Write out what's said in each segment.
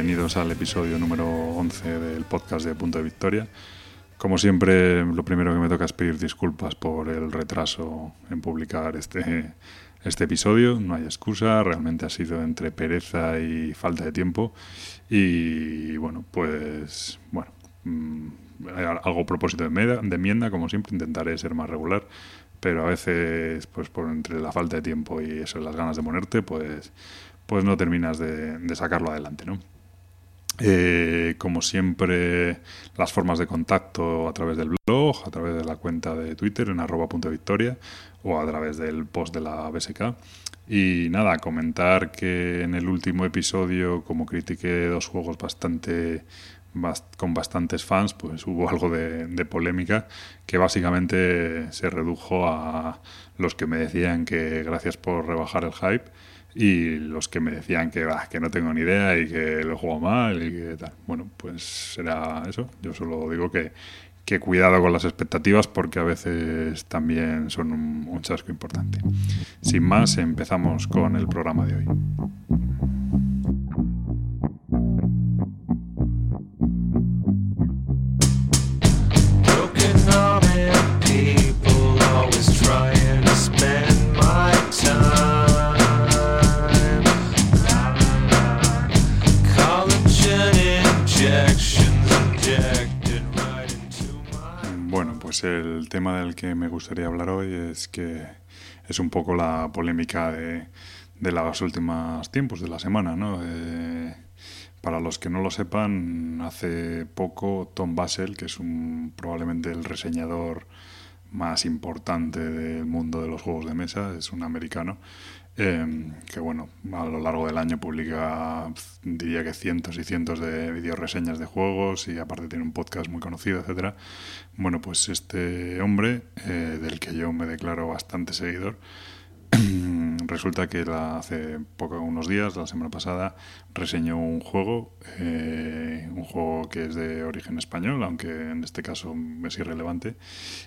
bienvenidos al episodio número 11 del podcast de Punto de Victoria. Como siempre, lo primero que me toca es pedir disculpas por el retraso en publicar este, este episodio. No hay excusa, realmente ha sido entre pereza y falta de tiempo. Y bueno, pues bueno, mm, algo propósito de, de enmienda, como siempre, intentaré ser más regular pero a veces pues por entre la falta de tiempo y eso las ganas de ponerte pues pues no terminas de, sacarlo adelante, ¿no? Eh, como siempre, las formas de contacto a través del blog, a través de la cuenta de Twitter en arroba punto victoria o a través del post de la BSK. Y nada, comentar que en el último episodio, como critiqué dos juegos bastante con bastantes fans, pues hubo algo de, de, polémica que básicamente se redujo a los que me decían que gracias por rebajar el hype y los que me decían que, que no tengo ni idea y que lo juego mal y que tal. Bueno, pues será eso. Yo solo digo que, que cuidado con las expectativas porque a veces también son un chasco importante. Sin más, empezamos con el programa de hoy. El tema del que me gustaría hablar hoy es que es un poco la polémica de, de los últimos tiempos, de la semana, ¿no? Eh, para los que no lo sepan, hace poco Tom Basel, que es un, probablemente el reseñador más importante del mundo de los juegos de mesa, es un americano, Em, que bueno, a lo largo del año publica, diría que cientos y cientos de videoreseñas de juegos y aparte tiene un podcast muy conocido, etcétera. Bueno, pues este hombre, eh, del que yo me declaro bastante seguidor, resulta que hace poco, unos días, la semana pasada, reseñó un juego, eh, un juego que es de origen español, aunque en este caso es irrelevante.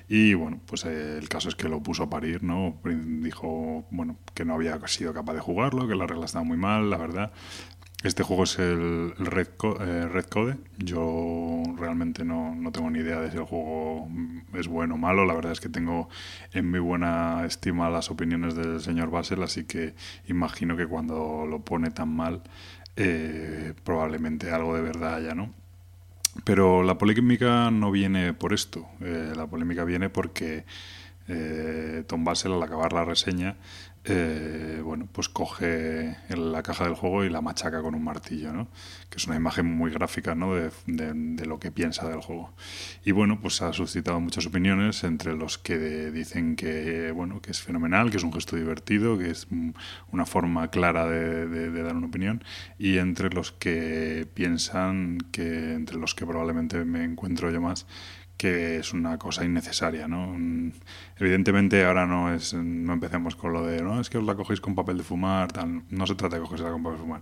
Y bueno, pues eh, el caso es que lo puso a parir, ¿no? Dijo, bueno, que no había sido capaz de jugarlo, que la regla estaba muy mal, la verdad. Este juego es el, Red, eh, Red, Code. Yo realmente no, no, tengo ni idea de si el juego es bueno o malo. La verdad es que tengo en muy buena estima las opiniones del señor Basel, así que imagino que cuando lo pone tan mal, eh, probablemente algo de verdad haya, ¿no? Pero la polémica no viene por esto. Eh, la polémica viene porque Tom Basel, al acabar la reseña, eh, bueno, pues coge la caja del juego y la machaca con un martillo, ¿no? Que es una imagen muy gráfica, ¿no? De, de, lo que piensa del juego. Y bueno, pues ha suscitado muchas opiniones entre los que dicen que, bueno, que es fenomenal, que es un gesto divertido, que es una forma clara de, de dar una opinión, y entre los que piensan que, entre los que probablemente me encuentro yo más, que es una cosa innecesaria, ¿no? Evidentemente ahora no es no empecemos con lo de, no, es que os la cogéis con papel de fumar, tal, no se trata de cogerse con papel de fumar.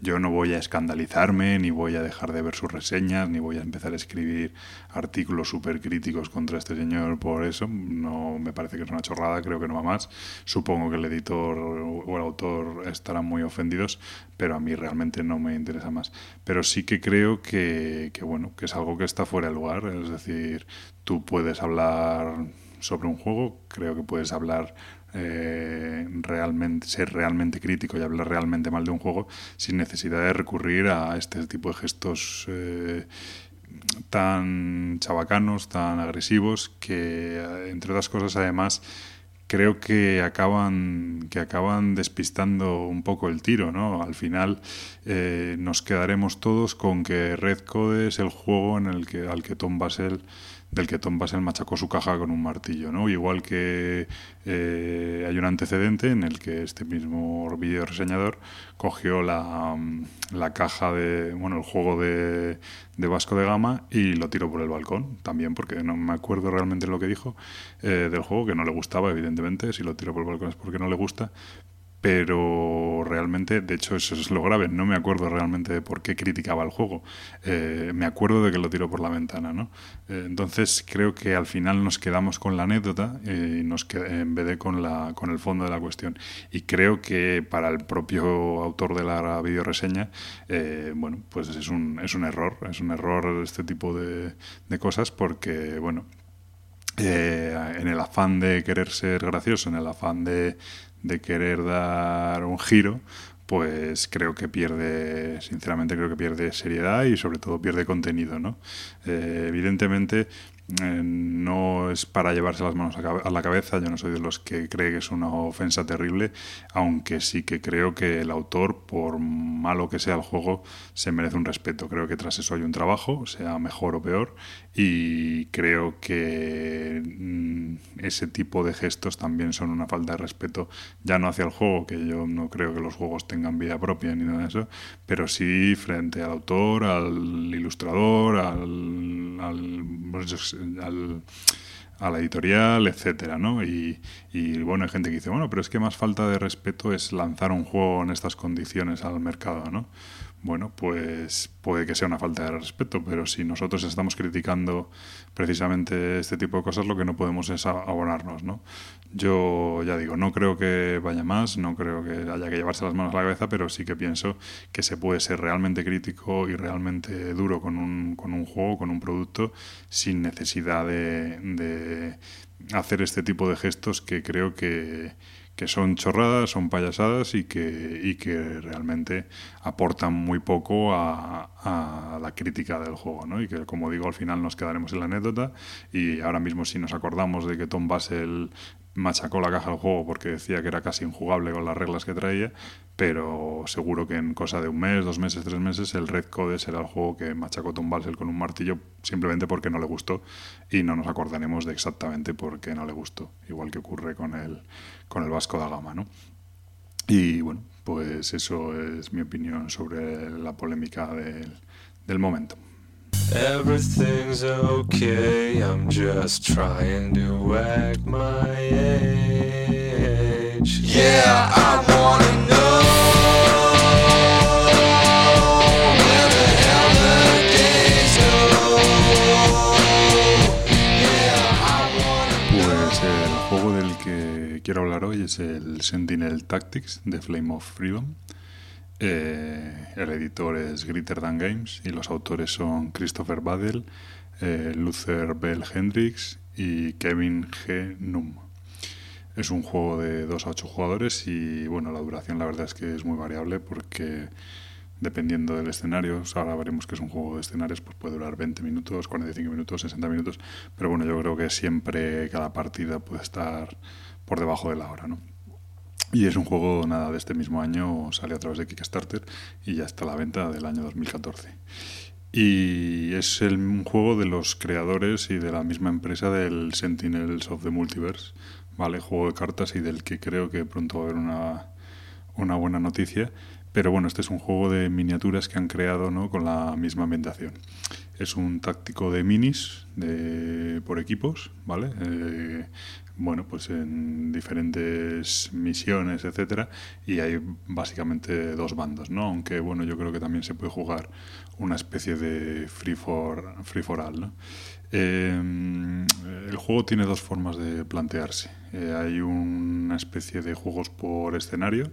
Yo no voy a escandalizarme, ni voy a dejar de ver sus reseñas, ni voy a empezar a escribir artículos súper críticos contra este señor por eso, no me parece que es una chorrada, creo que no va más. Supongo que el editor o el autor estarán muy ofendidos, pero a mí realmente no me interesa más. Pero sí que creo que, que bueno, que es algo que está fuera de lugar, es decir, tú puedes hablar sobre un juego, creo que puedes hablar eh, realmente, ser realmente crítico y hablar realmente mal de un juego sin necesidad de recurrir a este tipo de gestos eh, tan chabacanos, tan agresivos, que entre otras cosas además creo que acaban que acaban despistando un poco el tiro, ¿no? Al final eh, nos quedaremos todos con que Red Code es el juego en el que al que Tom Basel del que Tom Basel machacó su caja con un martillo, ¿no? Igual que eh, hay un antecedente en el que este mismo video reseñador cogió la, la, caja de, bueno, el juego de, de, Vasco de Gama y lo tiró por el balcón, también porque no me acuerdo realmente lo que dijo eh, del juego, que no le gustaba, evidentemente, si lo tiró por el balcón es porque no le gusta, pero realmente, de hecho, eso es lo grave. No me acuerdo realmente de por qué criticaba el juego. Eh, me acuerdo de que lo tiró por la ventana, ¿no? Eh, entonces, creo que al final nos quedamos con la anécdota eh, y nos en vez de con, la, con el fondo de la cuestión. Y creo que para el propio autor de la videoreseña, bueno, pues es un, es un error. Es un error este tipo de, de cosas porque, bueno, en el afán de querer ser gracioso, en el afán de, de querer dar un giro, pues creo que pierde, sinceramente creo que pierde seriedad y sobre todo pierde contenido, ¿no? Eh, evidentemente eh, no es para llevarse las manos a la cabeza, yo no soy de los que cree que es una ofensa terrible, aunque sí que creo que el autor, por malo que sea el juego, se merece un respeto. Creo que tras eso hay un trabajo, sea mejor o peor, y creo que mm, ese tipo de gestos también son una falta de respeto, ya no hacia el juego, que yo no creo que los juegos tengan vida propia ni nada de eso, pero sí frente al autor, al ilustrador, al, al pues, al, a la editorial, etcétera, ¿no? Y, y, bueno, hay gente que dice, bueno, pero es que más falta de respeto es lanzar un juego en estas condiciones al mercado, ¿no? Bueno, pues puede que sea una falta de respeto, pero si nosotros estamos criticando precisamente este tipo de cosas, lo que no podemos es abonarnos, ¿no? Yo ya digo, no creo que vaya más, no creo que haya que llevarse las manos a la cabeza, pero sí que pienso que se puede ser realmente crítico y realmente duro con un, con un juego, con un producto, sin necesidad de, de hacer este tipo de gestos que creo que que son chorradas, son payasadas y que, y que realmente aportan muy poco a, la crítica del juego, ¿no? Y que, como digo, al final nos quedaremos en la anécdota y ahora mismo si nos acordamos de que Tom Basel machacó la caja del juego porque decía que era casi injugable con las reglas que traía, pero seguro que en cosa de un mes, dos meses, tres meses, el Red Code será el juego que machacó Tom con un martillo simplemente porque no le gustó y no nos acordaremos de exactamente por qué no le gustó, igual que ocurre con el, con el Vasco da Gama, ¿no? Y bueno, pues eso es mi opinión sobre la polémica del, del momento. Everything's okay, I'm just trying to act my age. Yeah, I wanna know. Pues el juego del que quiero hablar hoy es el Sentinel Tactics de Flame of Freedom. Eh, el editor es Greater Than Games y los autores son Christopher Badel, eh, Luther Bell Hendricks y Kevin G. Num. Es un juego de 2 a 8 jugadores y bueno, la duración la verdad es que es muy variable porque dependiendo del escenario, ahora veremos que es un juego de escenarios, pues puede durar 20 minutos, 45 minutos, 60 minutos, pero bueno, yo creo que siempre cada partida puede estar por debajo de la hora, ¿no? Y es un juego, nada, de este mismo año, sale a través de Kickstarter y ya está a la venta del año 2014. Y es el, un juego de los creadores y de la misma empresa del Sentinels of the Multiverse, ¿vale? Juego de cartas y del que creo que pronto va a haber una, una buena noticia. Pero bueno, este es un juego de miniaturas que han creado ¿no? con la misma ambientación. Es un táctico de minis de, por equipos, ¿vale? Eh, bueno, pues en diferentes misiones, etcétera, y hay básicamente dos bandos, ¿no? Aunque bueno, yo creo que también se puede jugar una especie de free for, free for all, ¿no? Em, el juego tiene dos formas de plantearse. Eh, hay una especie de juegos por escenario,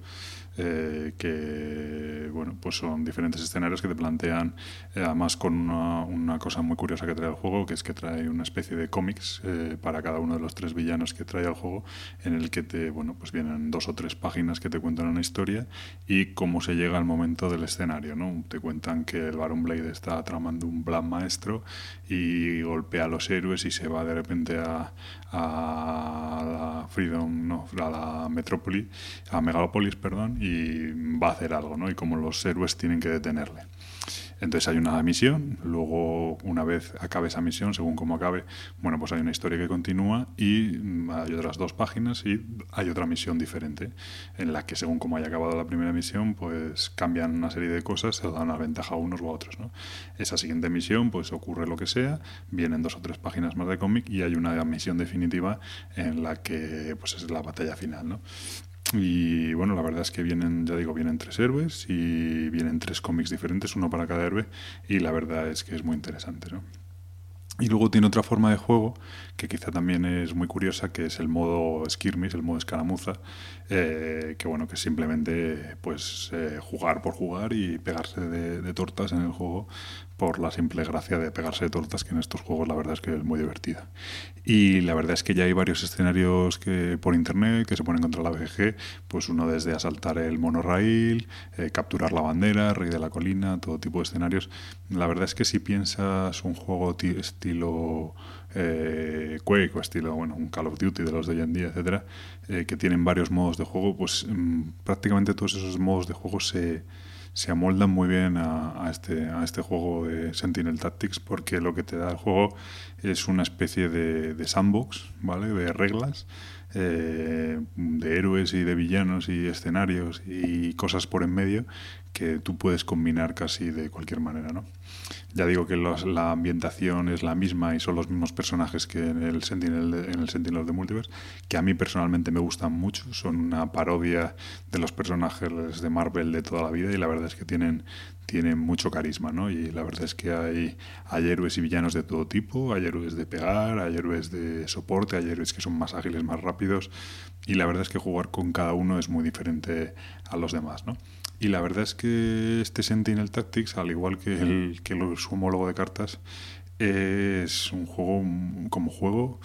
eh, que bueno, pues son diferentes escenarios que te plantean, eh, además con una, una, cosa muy curiosa que trae el juego, que es que trae una especie de cómics eh, para cada uno de los tres villanos que trae el juego, en el que te, bueno, pues vienen dos o tres páginas que te cuentan una historia y cómo se llega al momento del escenario, ¿no? Te cuentan que el Baron Blade está tramando un plan maestro y golpea a los héroes y se va de repente a, a la Freedom, no, a la Metrópoli, a Megalopolis, perdón, y va a hacer algo, ¿no? Y como los héroes tienen que detenerle. Entonces hay una misión, luego una vez acabe esa misión, según cómo acabe, bueno, pues hay una historia que continúa y mm, hay otras dos páginas y hay otra misión diferente en la que según cómo haya acabado la primera misión, pues cambian una serie de cosas, se dan una ventaja a unos u a otros, ¿no? Esa siguiente misión, pues ocurre lo que sea, vienen dos o tres páginas más de cómic y hay una misión definitiva en la que pues es la batalla final, ¿no? Y bueno, la verdad es que vienen, ya digo, vienen tres héroes y vienen tres cómics diferentes, uno para cada héroe, y la verdad es que es muy interesante, ¿no? Y luego tiene otra forma de juego que quizá también es muy curiosa, que es el modo skirmish, el modo escaramuza, eh, que bueno, que simplemente pues eh, jugar por jugar y pegarse de, tortas en el juego por la simple gracia de pegarse tortas, que en estos juegos la verdad es que es muy divertida. Y la verdad es que ya hay varios escenarios que por internet que se ponen contra la BGG, pues uno desde asaltar el monorail, eh, capturar la bandera, rey de la colina, todo tipo de escenarios. La verdad es que si piensas un juego estilo eh, Quake o estilo, bueno, un Call of Duty de los de hoy en día, etcétera, eh, que tienen varios modos de juego, pues mm, prácticamente todos esos modos de juego se se amoldan muy bien a, este, a este juego de Sentinel Tactics porque lo que te da el juego es una especie de, de sandbox, ¿vale? De reglas, eh, de héroes y de villanos y escenarios y cosas por en medio que tú puedes combinar casi de cualquier manera, ¿no? Ya digo que la ambientación es la misma y son los mismos personajes que en el Sentinel de, en el Sentinel de Multiverse, que a mí personalmente me gustan mucho, son una parodia de los personajes de Marvel de toda la vida y la verdad es que tienen tienen mucho carisma, ¿no? Y la verdad es que hay, hay héroes y villanos de todo tipo, hay héroes de pegar, hay héroes de soporte, hay héroes que son más ágiles, más rápidos, y la verdad es que jugar con cada uno es muy diferente a los demás, ¿no? Y la verdad es que este Sentinel Tactics, al igual que, el, que su homólogo de cartas, es un juego como juego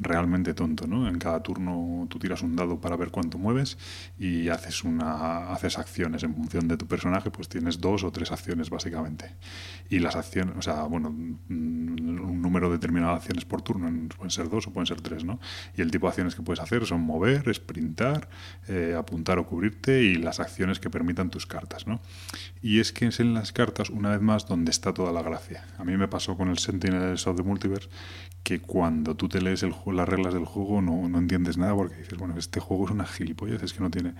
realmente tonto, ¿no? En cada turno tú tiras un dado para ver cuánto mueves y haces una haces acciones en función de tu personaje, pues tienes dos o tres acciones básicamente. Y las acciones, o sea, bueno, un número determinado de acciones por turno, pueden ser dos o pueden ser tres, ¿no? Y el tipo de acciones que puedes hacer son mover, sprintar, eh, apuntar o cubrirte y las acciones que permitan tus cartas, ¿no? Y es que es en las cartas, una vez más, donde está toda la gracia. A mí me pasó con el Sentinel of the Multiverse que cuando tú te lees el, las reglas del juego no, no, entiendes nada porque dices, bueno, este juego es una gilipollez, es que no tiene,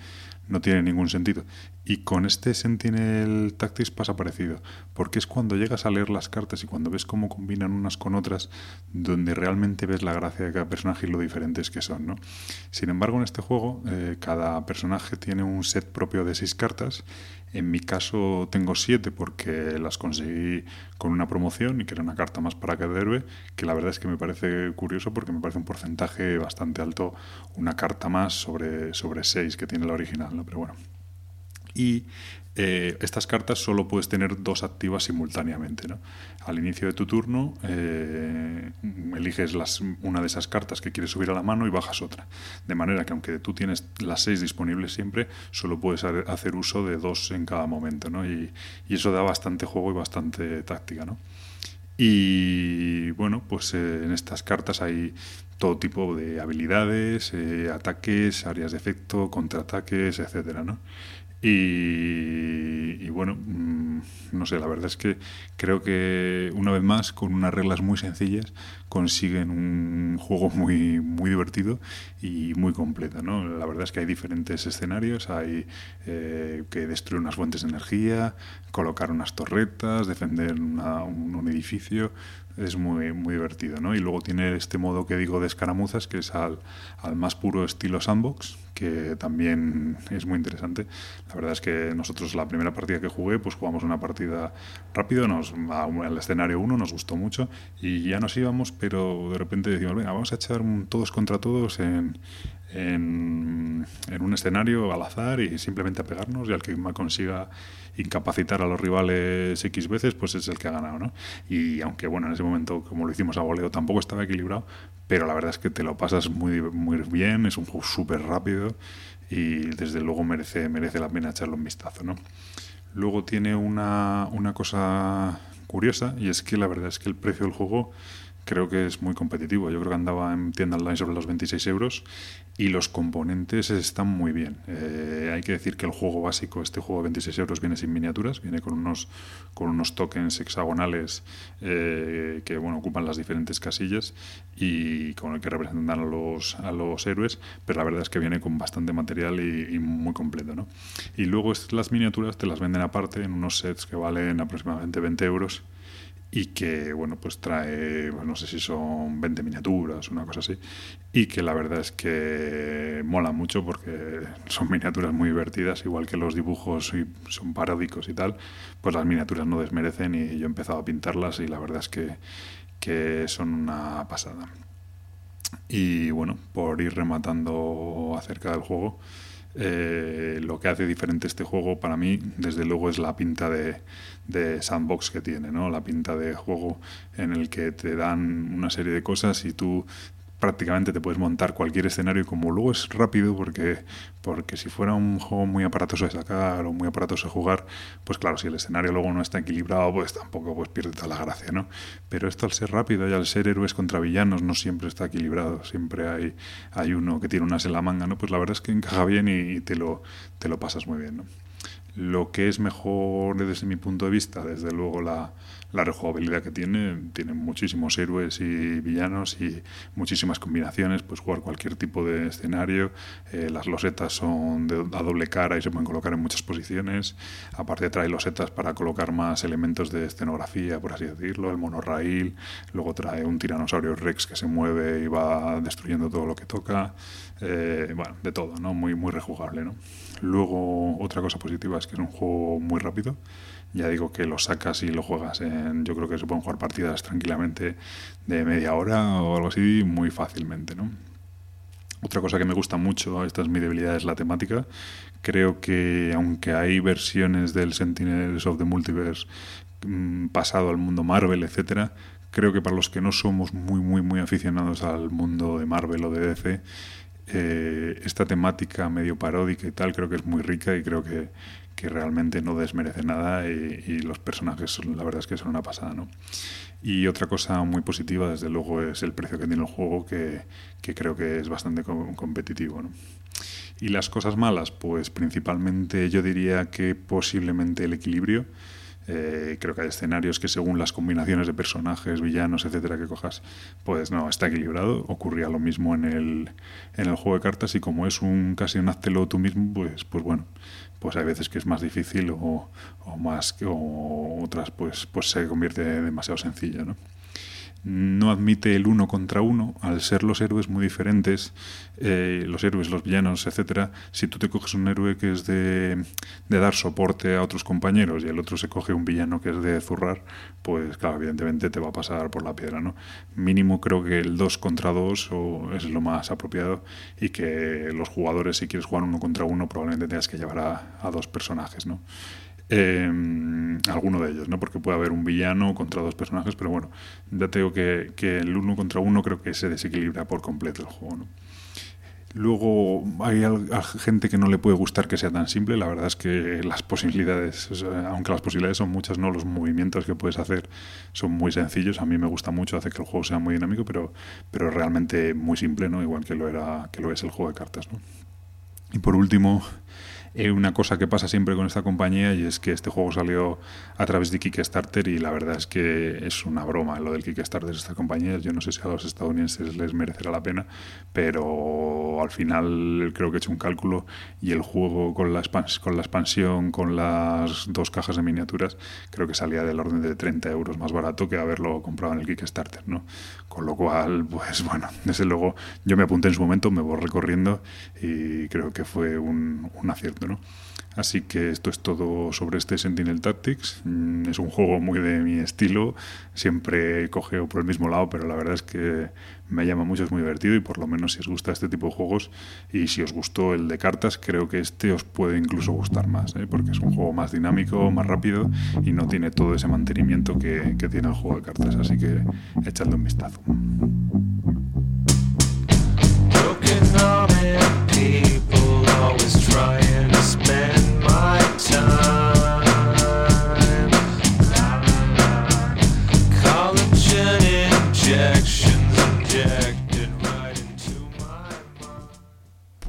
no tiene ningún sentido. Y con este Sentinel Tactics pasa parecido, porque es cuando llegas a leer las cartas y cuando ves cómo combinan unas con otras, donde realmente ves la gracia de cada personaje y lo diferentes que son. ¿no? Sin embargo, en este juego, eh, cada personaje tiene un set propio de seis cartas en mi caso tengo siete porque las conseguí con una promoción y que era una carta más para cada héroe, que la verdad es que me parece curioso porque me parece un porcentaje bastante alto una carta más sobre, sobre seis que tiene la original, ¿no? Pero bueno. Y eh, estas cartas solo puedes tener dos activas simultáneamente. ¿no? Al inicio de tu turno eh, eliges una de esas cartas que quieres subir a la mano y bajas otra. De manera que aunque tú tienes las seis disponibles siempre, solo puedes hacer uso de dos en cada momento. ¿no? Y, y eso da bastante juego y bastante táctica. ¿no? Y bueno, pues eh, en estas cartas hay todo tipo de habilidades, ataques, áreas de efecto, contraataques, etcétera, ¿no? Y, bueno, mm, no sé, la verdad es que creo que una vez más, con unas reglas muy sencillas, consiguen un juego muy, muy divertido y muy completo. ¿no? La verdad es que hay diferentes escenarios, hay eh, que destruir unas fuentes de energía, colocar unas torretas, defender un edificio, es muy, muy divertido, ¿no? Y luego tiene este modo que digo de escaramuzas, que es al, al, más puro estilo sandbox, que también es muy interesante. La verdad es que nosotros la primera partida que jugué, pues jugamos una partida rápido, nos, al escenario 1 nos gustó mucho y ya nos íbamos, pero de repente decimos, venga, vamos a echar todos contra todos en, en, un escenario al azar y simplemente a pegarnos y al que más consiga incapacitar a los rivales X veces, pues es el que ha ganado, ¿no? Y aunque, bueno, en ese momento, como lo hicimos a voleo, tampoco estaba equilibrado, pero la verdad es que te lo pasas muy, muy bien, es un juego súper rápido y desde luego merece, merece la pena echarle un vistazo, ¿no? Luego tiene una, una cosa curiosa y es que la verdad es que el precio del juego creo que es muy competitivo. Yo creo que andaba en tienda online sobre los 26 euros y los componentes están muy bien. Eh, hay que decir que el juego básico, este juego de 26 euros, viene sin miniaturas, viene con unos, con unos tokens hexagonales eh, que bueno, ocupan las diferentes casillas y con el que representan a los, a los héroes, pero la verdad es que viene con bastante material y, muy completo. ¿no? Y luego las miniaturas te las venden aparte en unos sets que valen aproximadamente 20 euros y que, bueno, pues trae, pues no sé si son 20 miniaturas, una cosa así, y que la verdad es que mola mucho porque son miniaturas muy divertidas, igual que los dibujos son paródicos y tal, pues las miniaturas no desmerecen y yo he empezado a pintarlas y la verdad es que, que son una pasada. Y bueno, por ir rematando acerca del juego, eh, lo que hace diferente este juego para mí, desde luego, es la pinta de, de sandbox que tiene, ¿no? La pinta de juego en el que te dan una serie de cosas y tú prácticamente te puedes montar cualquier escenario y como luego es rápido porque porque si fuera un juego muy aparatoso de sacar o muy aparatoso de jugar pues claro si el escenario luego no está equilibrado pues tampoco pues pierde toda la gracia no pero esto al ser rápido y al ser héroes contra villanos no siempre está equilibrado siempre hay hay uno que tiene una en la manga no pues la verdad es que encaja bien y, te lo te lo pasas muy bien no lo que es mejor desde mi punto de vista, desde luego la, la rejugabilidad que tiene, tiene muchísimos héroes y villanos y muchísimas combinaciones, pues jugar cualquier tipo de escenario, eh, las losetas son de, a doble cara y se pueden colocar en muchas posiciones, aparte trae losetas para colocar más elementos de escenografía, por así decirlo, el monorraíl, luego trae un tiranosaurio rex que se mueve y va destruyendo todo lo que toca, eh, bueno, de todo, ¿no? Muy, muy rejugable, ¿no? Luego, otra cosa positiva es que es un juego muy rápido. Ya digo que lo sacas y lo juegas en. Yo creo que se pueden jugar partidas tranquilamente de media hora o algo así muy fácilmente, ¿no? Otra cosa que me gusta mucho, esta es mi debilidad, es la temática. Creo que aunque hay versiones del Sentinels of the Multiverse mm, pasado al mundo Marvel, etcétera, creo que para los que no somos muy, muy, muy aficionados al mundo de Marvel o de DC, eh, esta temática medio paródica y tal creo que es muy rica y creo que, que realmente no desmerece nada y, los personajes son, la verdad es que son una pasada ¿no? y otra cosa muy positiva desde luego es el precio que tiene el juego que, que creo que es bastante competitivo ¿no? y las cosas malas pues principalmente yo diría que posiblemente el equilibrio eh, creo que hay escenarios que según las combinaciones de personajes, villanos, etcétera, que cojas, pues no, está equilibrado. Ocurría lo mismo en el, en el juego de cartas y como es un casi un háztelo tú mismo, pues, pues bueno, pues hay veces que es más difícil o, o más o otras pues, pues se convierte demasiado sencillo, ¿no? No admite el uno contra uno, al ser los héroes muy diferentes, eh, los héroes, los villanos, etcétera, si tú te coges un héroe que es de, de, dar soporte a otros compañeros y el otro se coge un villano que es de zurrar, pues claro, evidentemente te va a pasar por la piedra, ¿no? Mínimo creo que el 2 contra 2 es lo más apropiado y que los jugadores, si quieres jugar uno contra uno, probablemente tengas que llevar a, a dos personajes, ¿no? Eh, alguno de ellos, ¿no? Porque puede haber un villano contra dos personajes, pero bueno, ya tengo que, que el uno contra uno creo que se desequilibra por completo el juego. Luego hay gente que no le puede gustar que sea tan simple. La verdad es que las posibilidades, aunque las posibilidades son muchas, no los movimientos que puedes hacer son muy sencillos. A mí me gusta mucho hacer que el juego sea muy dinámico, pero, pero realmente muy simple, ¿no? Igual que lo era, que lo es el juego de cartas. Y por último, eh, una cosa que pasa siempre con esta compañía y es que este juego salió a través de Kickstarter y la verdad es que es una broma lo del Kickstarter de esta compañía. Yo no sé si a los estadounidenses les merecerá la pena, pero al final creo que he hecho un cálculo y el juego con la, con la expansión, con las dos cajas de miniaturas, creo que salía del orden de 30 euros más barato que haberlo comprado en el Kickstarter, ¿no? Con lo cual, pues bueno, desde luego yo me apunté en su momento, me voy recorriendo y creo que fue un, un acierto, Así que esto es todo sobre este Sentinel Tactics. Mm, es un juego muy de mi estilo, siempre cogeo por el mismo lado, pero la verdad es que me llama mucho, es muy divertido y por lo menos si os gusta este tipo de juegos y si os gustó el de cartas, creo que este os puede incluso gustar más, ¿eh? porque es un juego más dinámico, más rápido y no tiene todo ese mantenimiento que, tiene el juego de cartas. Así que echadle un vistazo.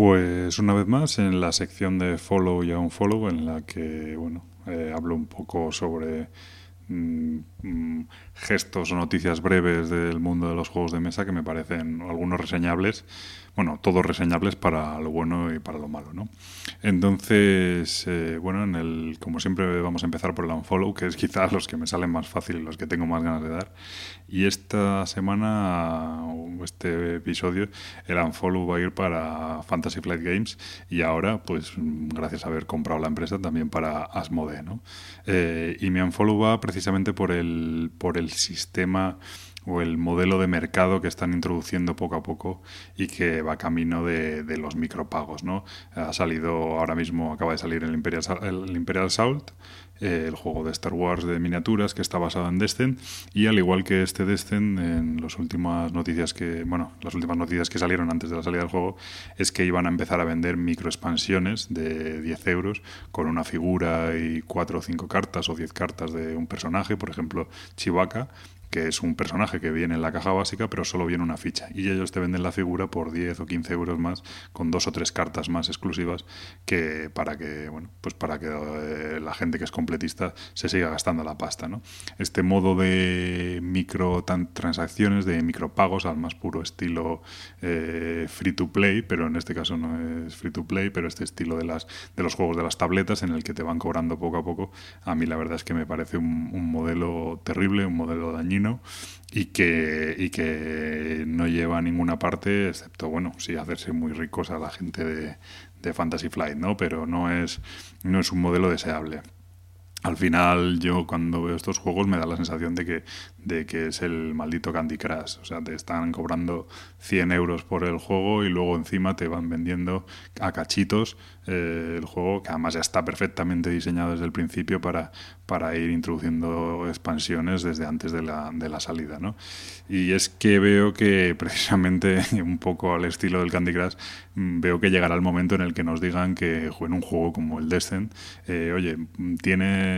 Pues una vez más en la sección de follow y unfollow en la que bueno eh, hablo un poco sobre mm, mm, gestos o noticias breves del mundo de los juegos de mesa que me parecen algunos reseñables bueno, todos reseñables para lo bueno y para lo malo, ¿no? Entonces, eh, bueno, en el, como siempre vamos a empezar por el unfollow, que es quizás los que me salen más fácil los que tengo más ganas de dar. Y esta semana, este episodio, el unfollow va a ir para Fantasy Flight Games y ahora, pues gracias a haber comprado la empresa, también para Asmode, ¿no? Eh, y mi unfollow va precisamente por el, por el sistema o el modelo de mercado que están introduciendo poco a poco y que va camino de, los micropagos. ¿no? Ha salido ahora mismo, acaba de salir el Imperial, el Imperial eh, el juego de Star Wars de miniaturas que está basado en Descent y al igual que este Descent en las últimas noticias que bueno las últimas noticias que salieron antes de la salida del juego es que iban a empezar a vender microexpansiones de 10 euros con una figura y cuatro o cinco cartas o 10 cartas de un personaje por ejemplo Chewbacca que es un personaje que viene en la caja básica, pero solo viene una ficha. Y ellos te venden la figura por 10 o 15 euros más, con dos o tres cartas más exclusivas, que para que, bueno, pues para que eh, la gente que es completista se siga gastando la pasta. ¿no? Este modo de micro transacciones, de micropagos al más puro estilo eh, free to play, pero en este caso no es free to play, pero este estilo de las de los juegos de las tabletas en el que te van cobrando poco a poco, a mí la verdad es que me parece un modelo terrible, un modelo dañino y que, y que no lleva a ninguna parte, excepto, bueno, sí hacerse muy ricos a la gente de, de Fantasy Flight, ¿no? Pero no es, no es un modelo deseable al final yo cuando veo estos juegos me da la sensación de que, de que es el maldito Candy Crush. O sea, te están cobrando 100 euros por el juego y luego encima te van vendiendo a cachitos eh, el juego que además ya está perfectamente diseñado desde el principio para, para ir introduciendo expansiones desde antes de la, de la salida. ¿no? Y es que veo que precisamente un poco al estilo del Candy Crush mm, veo que llegará el momento en el que nos digan que en un juego como el Descent, eh, oye, tiene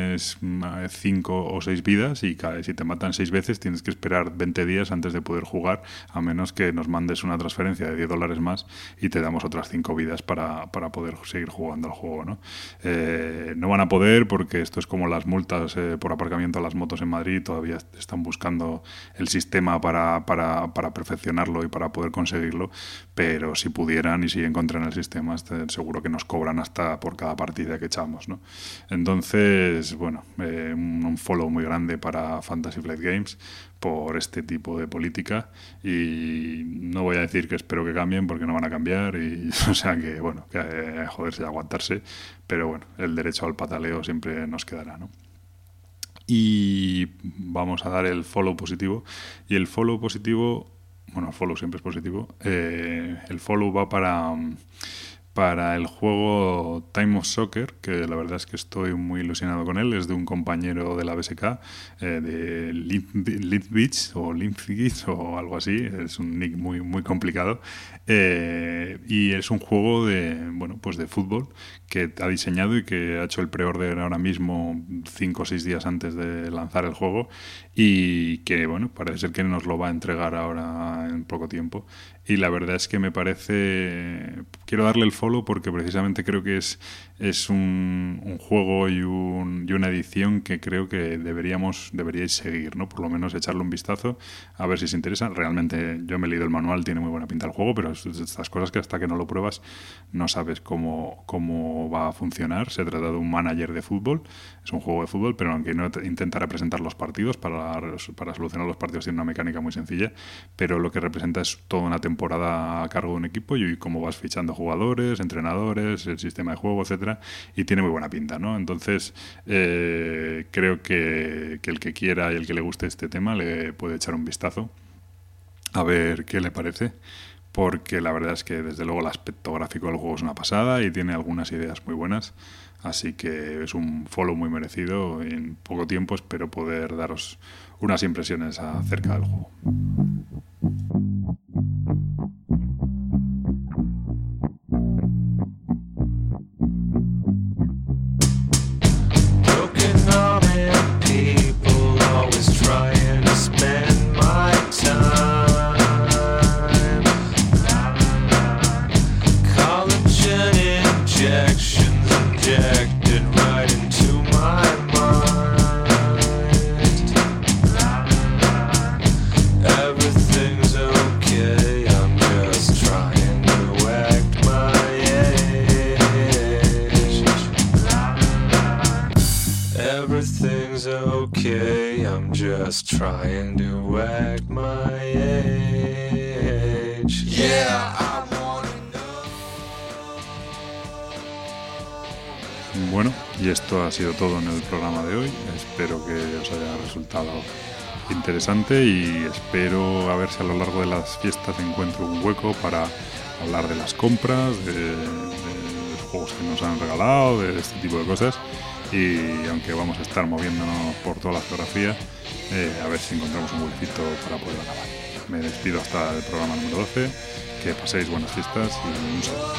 cinco o seis vidas y si te matan seis veces tienes que esperar 20 días antes de poder jugar, a menos que nos mandes una transferencia de 10 dólares más y te damos otras cinco vidas para, para poder seguir jugando al juego. ¿no? Eh, no van a poder porque esto es como las multas eh, por aparcamiento a las motos en Madrid, todavía están buscando el sistema para, para, para perfeccionarlo y para poder conseguirlo, pero si pudieran y si encuentran el sistema, este, seguro que nos cobran hasta por cada partida que echamos. ¿no? Entonces, bueno, eh, un follow muy grande para Fantasy Flight Games por este tipo de política. Y no voy a decir que espero que cambien porque no van a cambiar y o sea que bueno, que eh, joderse y aguantarse, pero bueno, el derecho al pataleo siempre nos quedará, ¿no? Y vamos a dar el follow positivo. Y el follow positivo, bueno, el follow siempre es positivo, eh, el follow va para para el juego Time of Soccer, que la verdad es que estoy muy ilusionado con él. Es de un compañero de la BSK, eh, de Beach o Beach o algo así. Es un nick muy, muy complicado. Eh, y es un juego de, bueno, pues de fútbol que ha diseñado y que ha hecho el pre-order ahora mismo cinco o seis días antes de lanzar el juego y que bueno parece ser que nos lo va a entregar ahora en poco tiempo. Y la verdad es que me parece quiero darle el follow porque precisamente creo que es es un, un juego y, un, y, una edición que creo que deberíamos deberíais seguir no por lo menos echarle un vistazo a ver si os interesa. Realmente yo me he leído el manual tiene muy buena pinta el juego pero es estas cosas que hasta que no lo pruebas no sabes cómo cómo va a funcionar. Se trata de un manager de fútbol, es un juego de fútbol, pero aunque no intenta representar los partidos, para, para solucionar los partidos tiene una mecánica muy sencilla, pero lo que representa es toda una temporada a cargo de un equipo y cómo vas fichando jugadores, entrenadores, el sistema de juego, etcétera, y tiene muy buena pinta, ¿no? Entonces, eh, creo que, que el que quiera y el que le guste este tema le puede echar un vistazo a ver qué le parece porque la verdad es que desde luego el aspecto gráfico del juego es una pasada y tiene algunas ideas muy buenas, así que es un follow muy merecido. En poco tiempo espero poder daros unas impresiones acerca del juego. Trying to act my age. Yeah, I wanna Bueno, y esto ha sido todo en el programa de hoy. Espero que os haya resultado interesante y espero a ver si a lo largo de las fiestas encuentro un hueco para hablar de las compras, de, de los juegos que nos han regalado, de este tipo de cosas. Y aunque vamos a estar moviéndonos por toda la geografía, eh, a ver si encontramos un huequito para poder grabar. Me despido hasta el programa número 12. Que paséis buenas fiestas y un saludo.